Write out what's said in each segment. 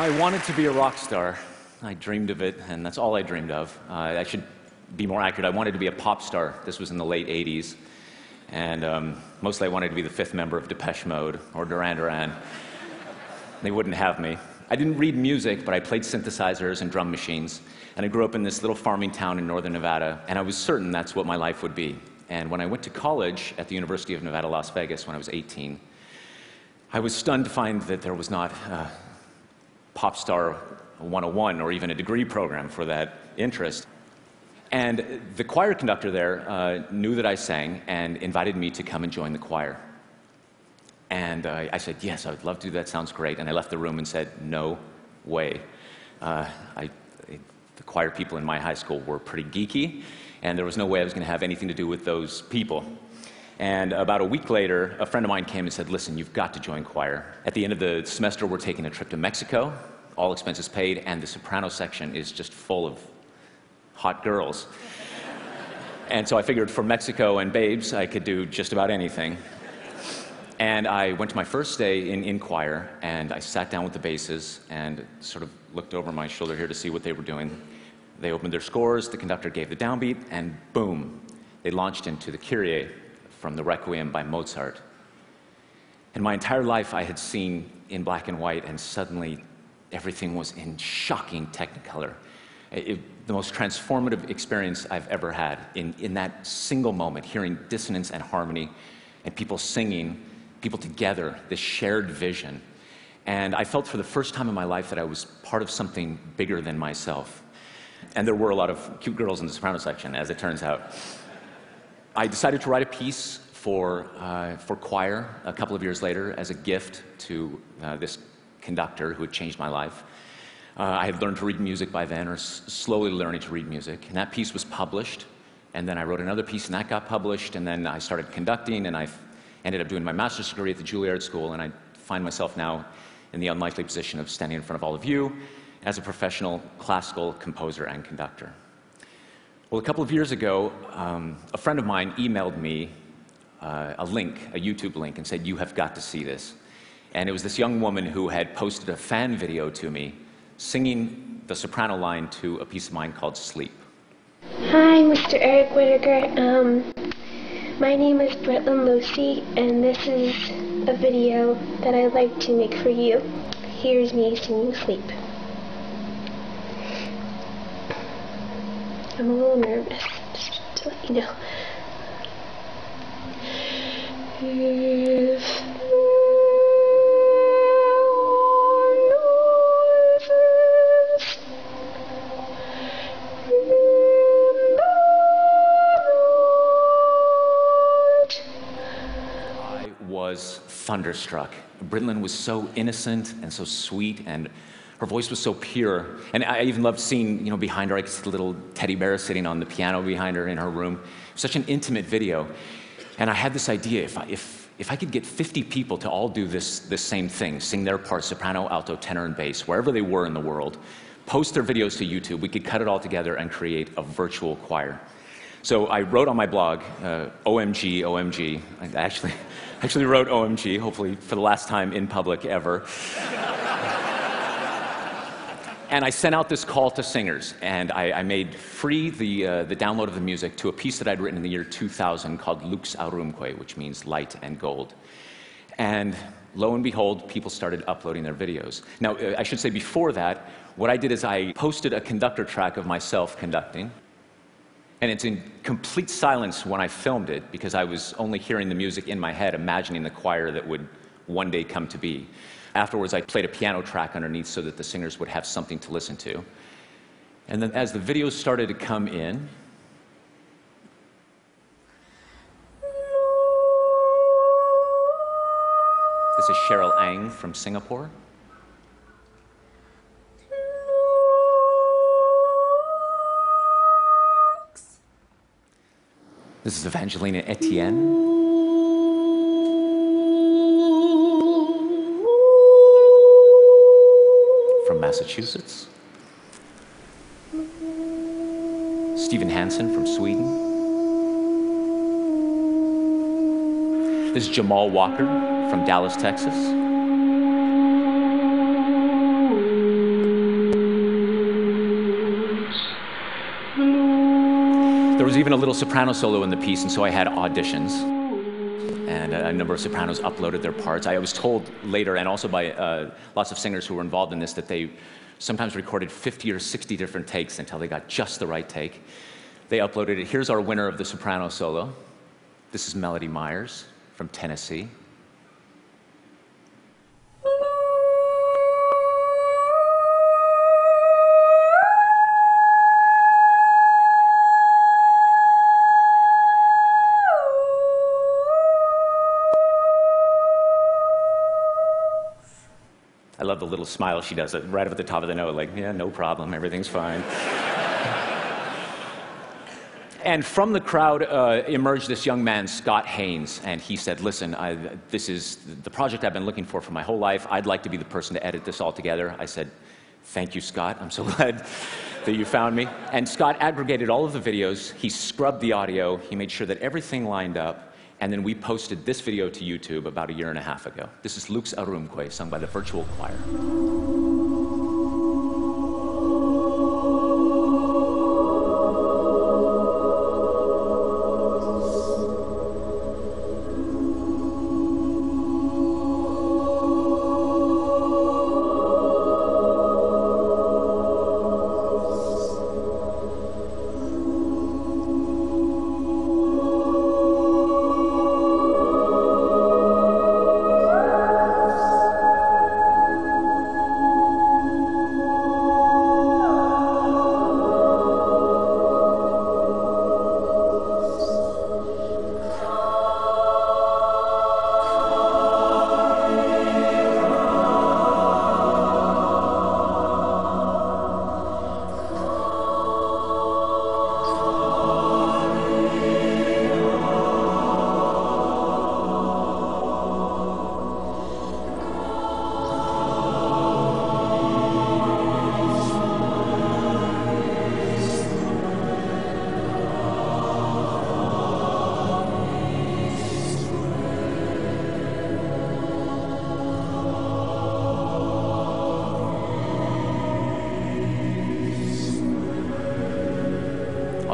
I wanted to be a rock star. I dreamed of it, and that's all I dreamed of. Uh, I should be more accurate. I wanted to be a pop star. This was in the late 80s. And um, mostly I wanted to be the fifth member of Depeche Mode or Duran Duran. they wouldn't have me. I didn't read music, but I played synthesizers and drum machines. And I grew up in this little farming town in northern Nevada, and I was certain that's what my life would be. And when I went to college at the University of Nevada, Las Vegas, when I was 18, I was stunned to find that there was not uh, Pop Star 101 or even a degree program for that interest. And the choir conductor there uh, knew that I sang and invited me to come and join the choir. And uh, I said, Yes, I would love to do that. Sounds great. And I left the room and said, No way. Uh, I, the choir people in my high school were pretty geeky, and there was no way I was going to have anything to do with those people. And about a week later, a friend of mine came and said, Listen, you've got to join choir. At the end of the semester, we're taking a trip to Mexico, all expenses paid, and the soprano section is just full of hot girls. and so I figured for Mexico and babes, I could do just about anything. And I went to my first day in, in choir, and I sat down with the basses and sort of looked over my shoulder here to see what they were doing. They opened their scores, the conductor gave the downbeat, and boom, they launched into the Kyrie from the Requiem by Mozart. And my entire life I had seen in black and white, and suddenly everything was in shocking technicolor. It, the most transformative experience I've ever had in, in that single moment, hearing dissonance and harmony, and people singing, people together, this shared vision. And I felt for the first time in my life that I was part of something bigger than myself. And there were a lot of cute girls in the soprano section, as it turns out. I decided to write a piece for, uh, for choir a couple of years later as a gift to uh, this conductor who had changed my life. Uh, I had learned to read music by then, or s- slowly learning to read music. And that piece was published. And then I wrote another piece, and that got published. And then I started conducting, and I ended up doing my master's degree at the Juilliard School. And I find myself now in the unlikely position of standing in front of all of you as a professional classical composer and conductor. Well, a couple of years ago, um, a friend of mine emailed me uh, a link, a YouTube link, and said, You have got to see this. And it was this young woman who had posted a fan video to me singing the soprano line to a piece of mine called Sleep. Hi, Mr. Eric Whitacre. Um, my name is Britlin Losee, and this is a video that I'd like to make for you. Here's me singing Sleep. I'm a little nervous, just to let you know. If I was thunderstruck. Britlin was so innocent and so sweet, and her voice was so pure. And I even loved seeing, you know, behind her, I could see the little teddy bear sitting on the piano behind her in her room. Such an intimate video. And I had this idea if I, if, if I could get 50 people to all do this, this same thing, sing their part, soprano, alto, tenor, and bass, wherever they were in the world, post their videos to YouTube, we could cut it all together and create a virtual choir. So I wrote on my blog, uh, OMG, OMG. I actually, actually wrote OMG, hopefully for the last time in public ever. And I sent out this call to singers, and I, I made free the, uh, the download of the music to a piece that I'd written in the year 2000 called Lux Aurumque, which means light and gold. And lo and behold, people started uploading their videos. Now, uh, I should say before that, what I did is I posted a conductor track of myself conducting. And it's in complete silence when I filmed it because I was only hearing the music in my head, imagining the choir that would one day come to be. Afterwards, I played a piano track underneath so that the singers would have something to listen to. And then as the videos started to come in, this is Cheryl Ang from Singapore. This is Evangelina Etienne. Massachusetts, Stephen Hansen from Sweden. This is Jamal Walker from Dallas, Texas. There was even a little soprano solo in the piece, and so I had auditions. A number of sopranos uploaded their parts. I was told later, and also by uh, lots of singers who were involved in this, that they sometimes recorded 50 or 60 different takes until they got just the right take. They uploaded it. Here's our winner of the soprano solo. This is Melody Myers from Tennessee. I love the little smile she does right up at the top of the note, like, yeah, no problem, everything's fine. and from the crowd uh, emerged this young man, Scott Haynes, and he said, Listen, I, this is the project I've been looking for for my whole life. I'd like to be the person to edit this all together. I said, Thank you, Scott. I'm so glad that you found me. And Scott aggregated all of the videos, he scrubbed the audio, he made sure that everything lined up. And then we posted this video to YouTube about a year and a half ago. This is Lux Aurumque, sung by the Virtual Choir.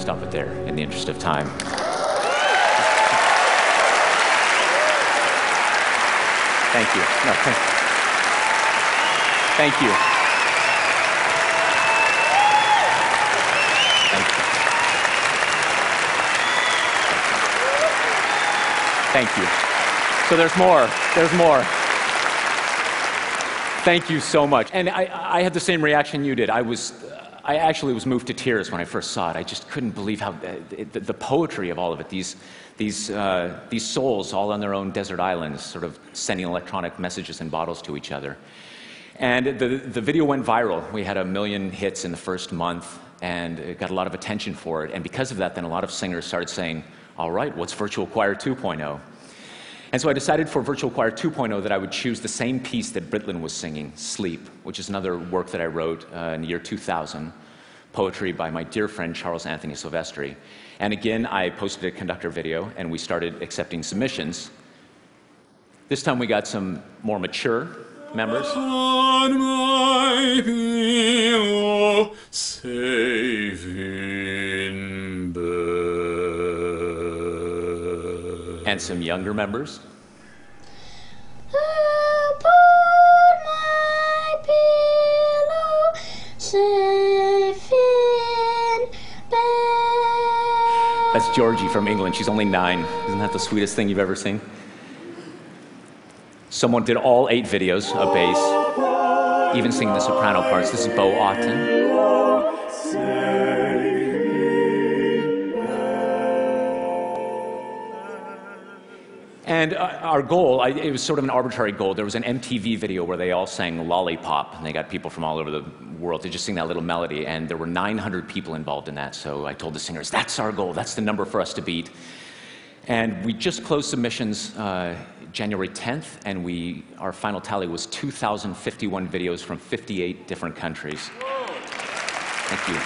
Stop it there in the interest of time. Thank you. No, thank, thank you. Thank you. Thank you. So there's more. There's more. Thank you so much. And I, I had the same reaction you did. I was, I actually was moved to tears when I first saw it. I just couldn't believe how the, the, the poetry of all of it. These, these, uh, these souls all on their own desert islands, sort of sending electronic messages in bottles to each other. And the, the video went viral. We had a million hits in the first month, and it got a lot of attention for it. And because of that, then a lot of singers started saying, "All right, what's Virtual Choir 2.0?" And so I decided for Virtual Choir 2.0 that I would choose the same piece that Britlin was singing, Sleep, which is another work that I wrote uh, in the year 2000, poetry by my dear friend Charles Anthony Silvestri. And again, I posted a conductor video and we started accepting submissions. This time we got some more mature members. On my pillow, in bed. And some younger members. Upon my pillow, safe in bed. That's Georgie from England. She's only nine. Isn't that the sweetest thing you've ever seen? Someone did all eight videos of bass, even singing the soprano parts. This is Bo Otten. And uh, our goal, it was sort of an arbitrary goal. There was an MTV video where they all sang Lollipop, and they got people from all over the world to just sing that little melody. And there were 900 people involved in that. So I told the singers, that's our goal, that's the number for us to beat. And we just closed submissions uh, January 10th, and we, our final tally was 2,051 videos from 58 different countries. Thank you.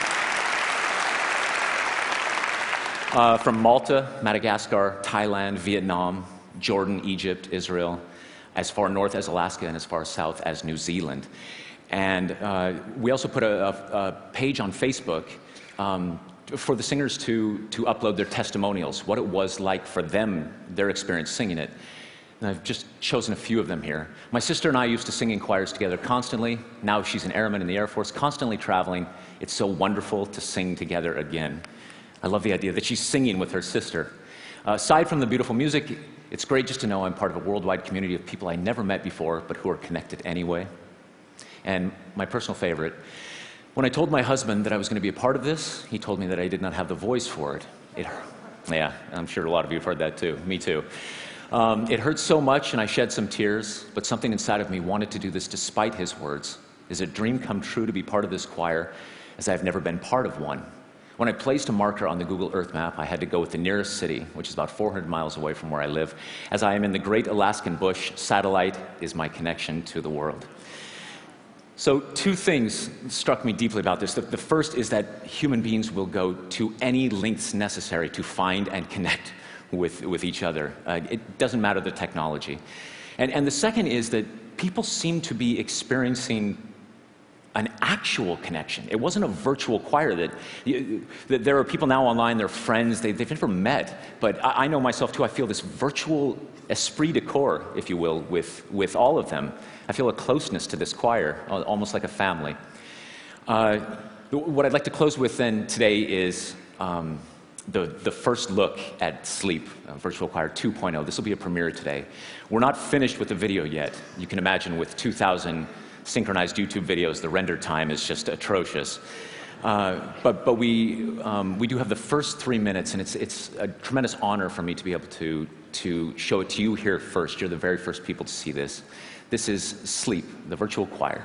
Uh, from Malta, Madagascar, Thailand, Vietnam, Jordan, Egypt, Israel, as far north as Alaska, and as far south as New Zealand. And uh, we also put a, a, a page on Facebook um, for the singers to, to upload their testimonials, what it was like for them, their experience singing it. And I've just chosen a few of them here. My sister and I used to sing in choirs together constantly. Now she's an airman in the Air Force, constantly traveling. It's so wonderful to sing together again. I love the idea that she's singing with her sister. Uh, aside from the beautiful music, it's great just to know I'm part of a worldwide community of people I never met before, but who are connected anyway. And my personal favorite, when I told my husband that I was going to be a part of this, he told me that I did not have the voice for it. It yeah, I'm sure a lot of you have heard that too. Me too. Um, it hurt so much, and I shed some tears, but something inside of me wanted to do this despite his words. Is a dream come true to be part of this choir, as I've never been part of one? When I placed a marker on the Google Earth map, I had to go with the nearest city, which is about 400 miles away from where I live. As I am in the great Alaskan bush, satellite is my connection to the world. So, two things struck me deeply about this. The, the, first is that human beings will go to any lengths necessary to find and connect with, with each other. Uh, it doesn't matter the technology. And, and the second is that people seem to be experiencing an actual connection. It wasn't a virtual choir that, that there are people now online, they're friends, they, have never met. But I, I, know myself too, I feel this virtual esprit de corps, if you will, with, with all of them. I feel a closeness to this choir, almost like a family. Uh, what I'd like to close with then today is um, the, the first look at Sleep, uh, Virtual Choir 2.0. This will be a premiere today. We're not finished with the video yet. You can imagine with 2,000 synchronized YouTube videos, the render time is just atrocious. Uh, but but we, um, we do have the first three minutes, and it's, it's a tremendous honor for me to be able to, to show it to you here first. You're the very first people to see this. This is Sleep, the virtual choir.